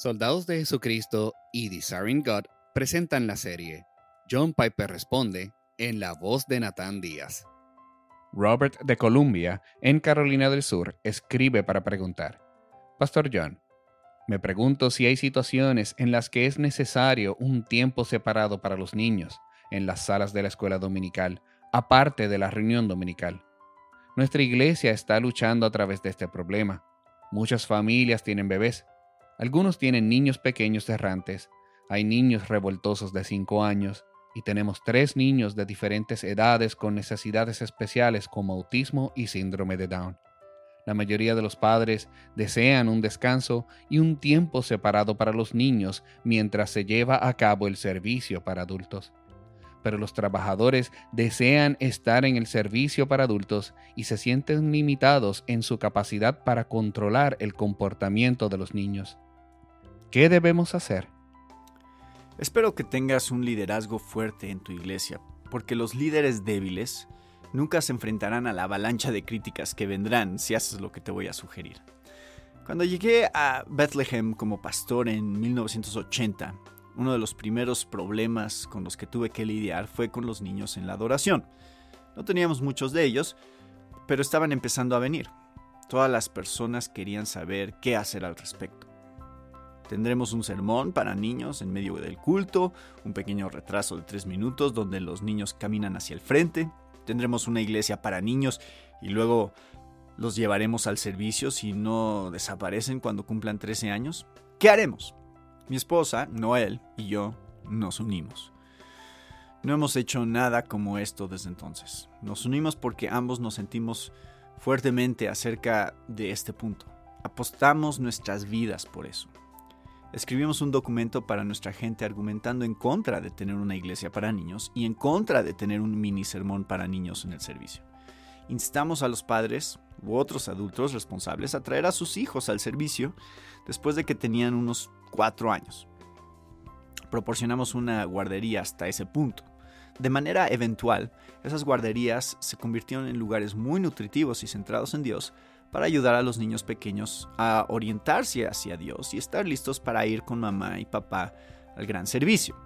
Soldados de Jesucristo y Desiring God presentan la serie. John Piper responde en la voz de Nathan Díaz. Robert de Columbia, en Carolina del Sur, escribe para preguntar. Pastor John, me pregunto si hay situaciones en las que es necesario un tiempo separado para los niños en las salas de la escuela dominical, aparte de la reunión dominical. Nuestra iglesia está luchando a través de este problema. Muchas familias tienen bebés algunos tienen niños pequeños errantes, hay niños revoltosos de 5 años y tenemos tres niños de diferentes edades con necesidades especiales como autismo y síndrome de Down. La mayoría de los padres desean un descanso y un tiempo separado para los niños mientras se lleva a cabo el servicio para adultos. Pero los trabajadores desean estar en el servicio para adultos y se sienten limitados en su capacidad para controlar el comportamiento de los niños. ¿Qué debemos hacer? Espero que tengas un liderazgo fuerte en tu iglesia, porque los líderes débiles nunca se enfrentarán a la avalancha de críticas que vendrán si haces lo que te voy a sugerir. Cuando llegué a Bethlehem como pastor en 1980, uno de los primeros problemas con los que tuve que lidiar fue con los niños en la adoración. No teníamos muchos de ellos, pero estaban empezando a venir. Todas las personas querían saber qué hacer al respecto. Tendremos un sermón para niños en medio del culto, un pequeño retraso de tres minutos donde los niños caminan hacia el frente. Tendremos una iglesia para niños y luego los llevaremos al servicio si no desaparecen cuando cumplan 13 años. ¿Qué haremos? Mi esposa, Noel y yo nos unimos. No hemos hecho nada como esto desde entonces. Nos unimos porque ambos nos sentimos fuertemente acerca de este punto. Apostamos nuestras vidas por eso. Escribimos un documento para nuestra gente argumentando en contra de tener una iglesia para niños y en contra de tener un mini sermón para niños en el servicio. Instamos a los padres u otros adultos responsables a traer a sus hijos al servicio después de que tenían unos cuatro años. Proporcionamos una guardería hasta ese punto. De manera eventual, esas guarderías se convirtieron en lugares muy nutritivos y centrados en Dios para ayudar a los niños pequeños a orientarse hacia Dios y estar listos para ir con mamá y papá al gran servicio.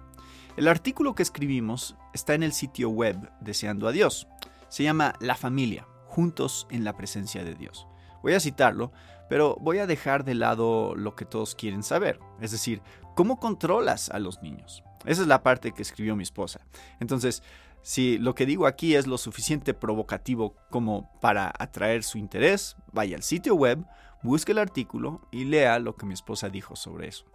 El artículo que escribimos está en el sitio web Deseando a Dios. Se llama La familia, juntos en la presencia de Dios. Voy a citarlo, pero voy a dejar de lado lo que todos quieren saber, es decir, cómo controlas a los niños. Esa es la parte que escribió mi esposa. Entonces, si lo que digo aquí es lo suficiente provocativo como para atraer su interés, vaya al sitio web, busque el artículo y lea lo que mi esposa dijo sobre eso.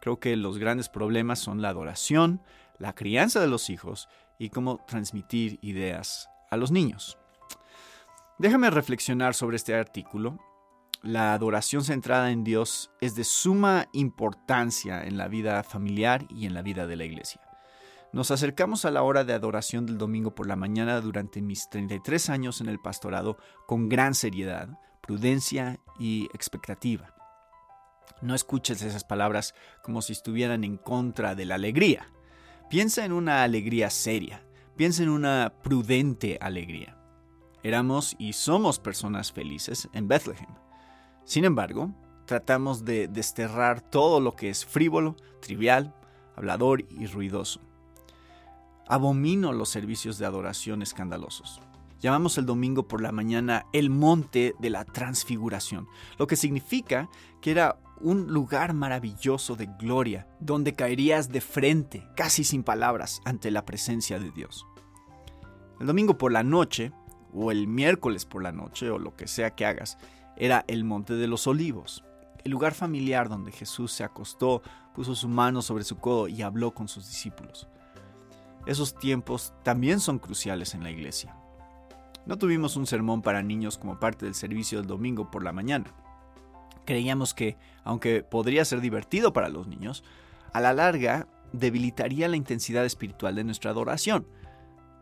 Creo que los grandes problemas son la adoración, la crianza de los hijos y cómo transmitir ideas a los niños. Déjame reflexionar sobre este artículo. La adoración centrada en Dios es de suma importancia en la vida familiar y en la vida de la iglesia. Nos acercamos a la hora de adoración del domingo por la mañana durante mis 33 años en el pastorado con gran seriedad, prudencia y expectativa. No escuches esas palabras como si estuvieran en contra de la alegría. Piensa en una alegría seria, piensa en una prudente alegría. Éramos y somos personas felices en Bethlehem. Sin embargo, tratamos de desterrar todo lo que es frívolo, trivial, hablador y ruidoso. Abomino los servicios de adoración escandalosos. Llamamos el domingo por la mañana el monte de la transfiguración, lo que significa que era un lugar maravilloso de gloria, donde caerías de frente, casi sin palabras, ante la presencia de Dios. El domingo por la noche, o el miércoles por la noche, o lo que sea que hagas, era el monte de los olivos, el lugar familiar donde Jesús se acostó, puso su mano sobre su codo y habló con sus discípulos. Esos tiempos también son cruciales en la iglesia. No tuvimos un sermón para niños como parte del servicio del domingo por la mañana. Creíamos que, aunque podría ser divertido para los niños, a la larga debilitaría la intensidad espiritual de nuestra adoración.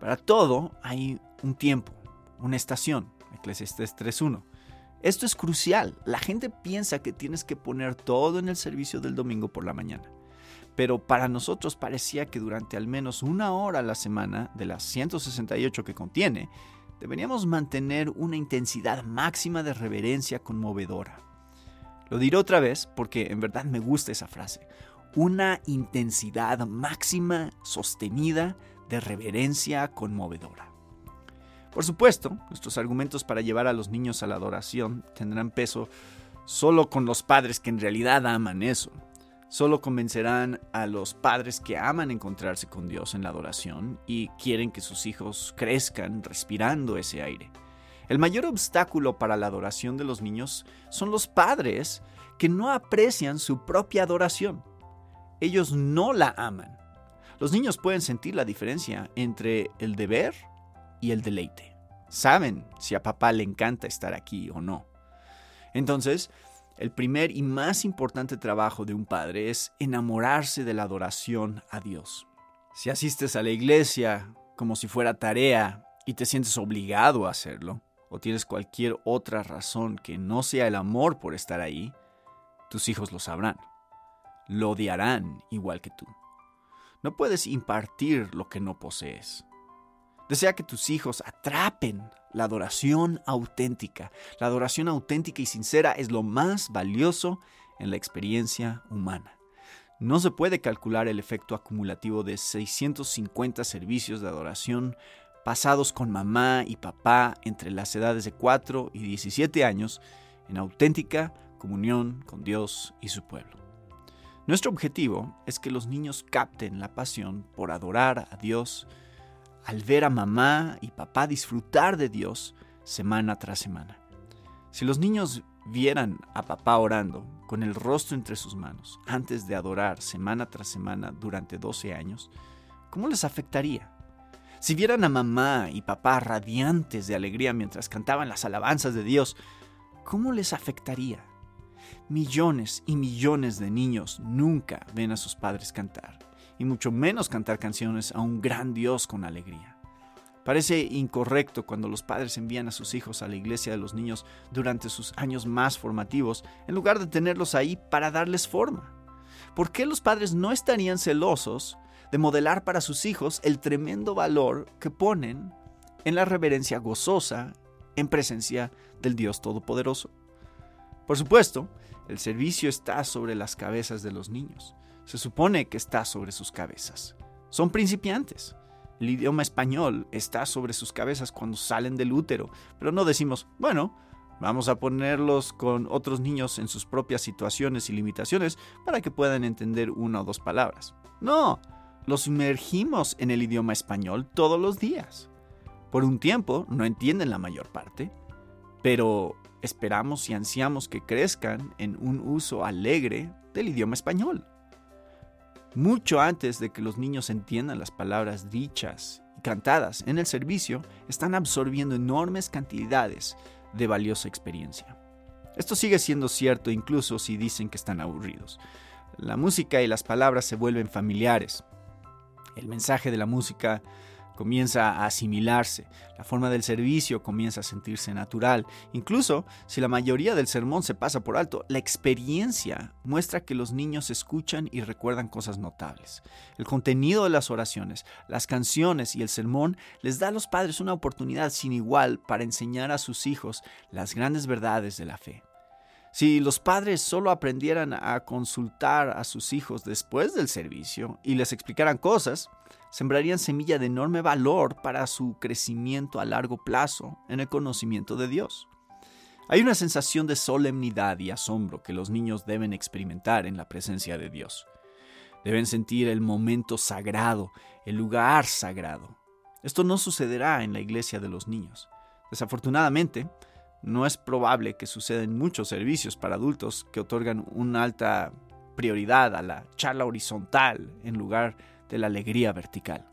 Para todo hay un tiempo, una estación, Eclesiastes 3.1. Esto es crucial. La gente piensa que tienes que poner todo en el servicio del domingo por la mañana pero para nosotros parecía que durante al menos una hora a la semana, de las 168 que contiene, deberíamos mantener una intensidad máxima de reverencia conmovedora. Lo diré otra vez porque en verdad me gusta esa frase. Una intensidad máxima, sostenida, de reverencia conmovedora. Por supuesto, nuestros argumentos para llevar a los niños a la adoración tendrán peso solo con los padres que en realidad aman eso. Solo convencerán a los padres que aman encontrarse con Dios en la adoración y quieren que sus hijos crezcan respirando ese aire. El mayor obstáculo para la adoración de los niños son los padres que no aprecian su propia adoración. Ellos no la aman. Los niños pueden sentir la diferencia entre el deber y el deleite. Saben si a papá le encanta estar aquí o no. Entonces, el primer y más importante trabajo de un padre es enamorarse de la adoración a Dios. Si asistes a la iglesia como si fuera tarea y te sientes obligado a hacerlo, o tienes cualquier otra razón que no sea el amor por estar ahí, tus hijos lo sabrán. Lo odiarán igual que tú. No puedes impartir lo que no posees. Desea que tus hijos atrapen la adoración auténtica. La adoración auténtica y sincera es lo más valioso en la experiencia humana. No se puede calcular el efecto acumulativo de 650 servicios de adoración pasados con mamá y papá entre las edades de 4 y 17 años en auténtica comunión con Dios y su pueblo. Nuestro objetivo es que los niños capten la pasión por adorar a Dios al ver a mamá y papá disfrutar de Dios semana tras semana. Si los niños vieran a papá orando con el rostro entre sus manos antes de adorar semana tras semana durante 12 años, ¿cómo les afectaría? Si vieran a mamá y papá radiantes de alegría mientras cantaban las alabanzas de Dios, ¿cómo les afectaría? Millones y millones de niños nunca ven a sus padres cantar y mucho menos cantar canciones a un gran Dios con alegría. Parece incorrecto cuando los padres envían a sus hijos a la iglesia de los niños durante sus años más formativos, en lugar de tenerlos ahí para darles forma. ¿Por qué los padres no estarían celosos de modelar para sus hijos el tremendo valor que ponen en la reverencia gozosa en presencia del Dios Todopoderoso? Por supuesto, el servicio está sobre las cabezas de los niños se supone que está sobre sus cabezas. Son principiantes. El idioma español está sobre sus cabezas cuando salen del útero, pero no decimos, bueno, vamos a ponerlos con otros niños en sus propias situaciones y limitaciones para que puedan entender una o dos palabras. No, los sumergimos en el idioma español todos los días. Por un tiempo no entienden la mayor parte, pero esperamos y ansiamos que crezcan en un uso alegre del idioma español mucho antes de que los niños entiendan las palabras dichas y cantadas en el servicio, están absorbiendo enormes cantidades de valiosa experiencia. Esto sigue siendo cierto incluso si dicen que están aburridos. La música y las palabras se vuelven familiares. El mensaje de la música comienza a asimilarse, la forma del servicio comienza a sentirse natural. Incluso si la mayoría del sermón se pasa por alto, la experiencia muestra que los niños escuchan y recuerdan cosas notables. El contenido de las oraciones, las canciones y el sermón les da a los padres una oportunidad sin igual para enseñar a sus hijos las grandes verdades de la fe. Si los padres solo aprendieran a consultar a sus hijos después del servicio y les explicaran cosas, sembrarían semilla de enorme valor para su crecimiento a largo plazo en el conocimiento de Dios. Hay una sensación de solemnidad y asombro que los niños deben experimentar en la presencia de Dios. Deben sentir el momento sagrado, el lugar sagrado. Esto no sucederá en la iglesia de los niños. Desafortunadamente, no es probable que suceda en muchos servicios para adultos que otorgan una alta prioridad a la charla horizontal en lugar de la alegría vertical.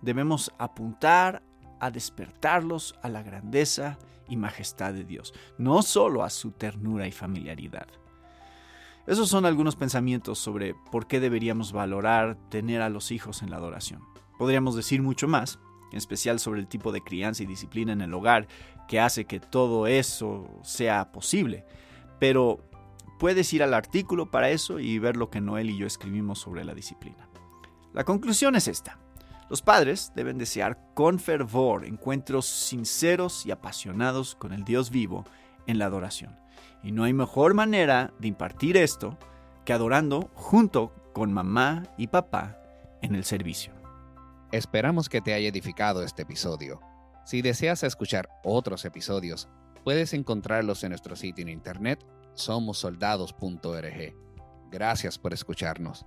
Debemos apuntar a despertarlos a la grandeza y majestad de Dios, no solo a su ternura y familiaridad. Esos son algunos pensamientos sobre por qué deberíamos valorar tener a los hijos en la adoración. Podríamos decir mucho más, en especial sobre el tipo de crianza y disciplina en el hogar que hace que todo eso sea posible, pero puedes ir al artículo para eso y ver lo que Noel y yo escribimos sobre la disciplina. La conclusión es esta. Los padres deben desear con fervor encuentros sinceros y apasionados con el Dios vivo en la adoración. Y no hay mejor manera de impartir esto que adorando junto con mamá y papá en el servicio. Esperamos que te haya edificado este episodio. Si deseas escuchar otros episodios, puedes encontrarlos en nuestro sitio en internet somosoldados.org. Gracias por escucharnos.